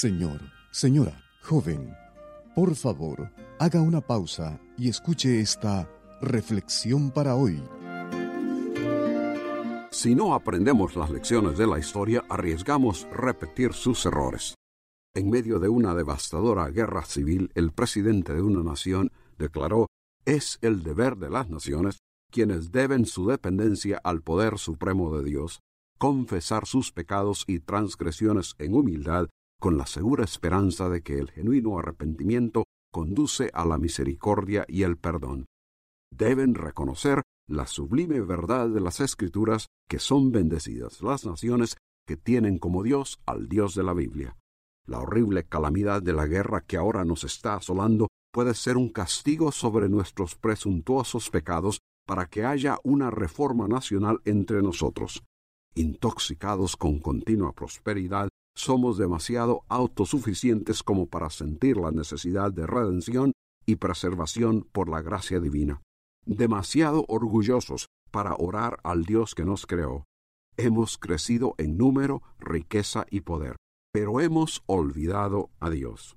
Señor, señora, joven, por favor, haga una pausa y escuche esta reflexión para hoy. Si no aprendemos las lecciones de la historia, arriesgamos repetir sus errores. En medio de una devastadora guerra civil, el presidente de una nación declaró es el deber de las naciones, quienes deben su dependencia al poder supremo de Dios, confesar sus pecados y transgresiones en humildad con la segura esperanza de que el genuino arrepentimiento conduce a la misericordia y el perdón. Deben reconocer la sublime verdad de las Escrituras que son bendecidas las naciones que tienen como Dios al Dios de la Biblia. La horrible calamidad de la guerra que ahora nos está asolando puede ser un castigo sobre nuestros presuntuosos pecados para que haya una reforma nacional entre nosotros. Intoxicados con continua prosperidad, somos demasiado autosuficientes como para sentir la necesidad de redención y preservación por la gracia divina, demasiado orgullosos para orar al Dios que nos creó. Hemos crecido en número, riqueza y poder, pero hemos olvidado a Dios.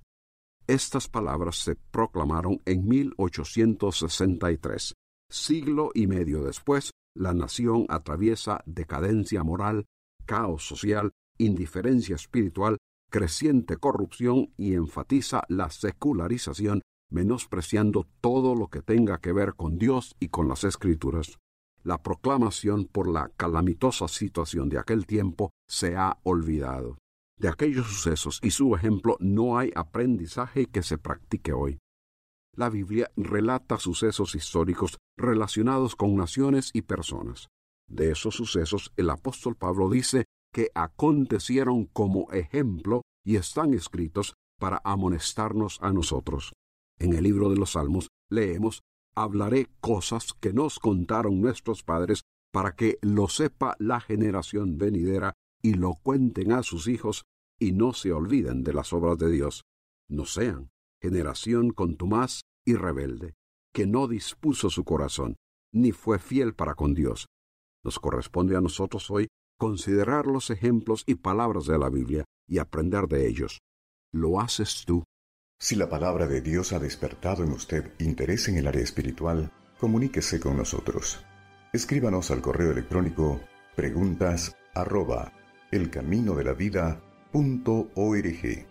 Estas palabras se proclamaron en 1863. Siglo y medio después, la nación atraviesa decadencia moral, caos social indiferencia espiritual, creciente corrupción y enfatiza la secularización, menospreciando todo lo que tenga que ver con Dios y con las Escrituras. La proclamación por la calamitosa situación de aquel tiempo se ha olvidado. De aquellos sucesos y su ejemplo no hay aprendizaje que se practique hoy. La Biblia relata sucesos históricos relacionados con naciones y personas. De esos sucesos el apóstol Pablo dice que acontecieron como ejemplo y están escritos para amonestarnos a nosotros. En el libro de los Salmos leemos Hablaré cosas que nos contaron nuestros padres para que lo sepa la generación venidera y lo cuenten a sus hijos y no se olviden de las obras de Dios. No sean generación contumaz y rebelde, que no dispuso su corazón, ni fue fiel para con Dios. Nos corresponde a nosotros hoy considerar los ejemplos y palabras de la Biblia y aprender de ellos. ¿Lo haces tú? Si la palabra de Dios ha despertado en usted interés en el área espiritual, comuníquese con nosotros. Escríbanos al correo electrónico preguntas arroba elcaminodelavida.org.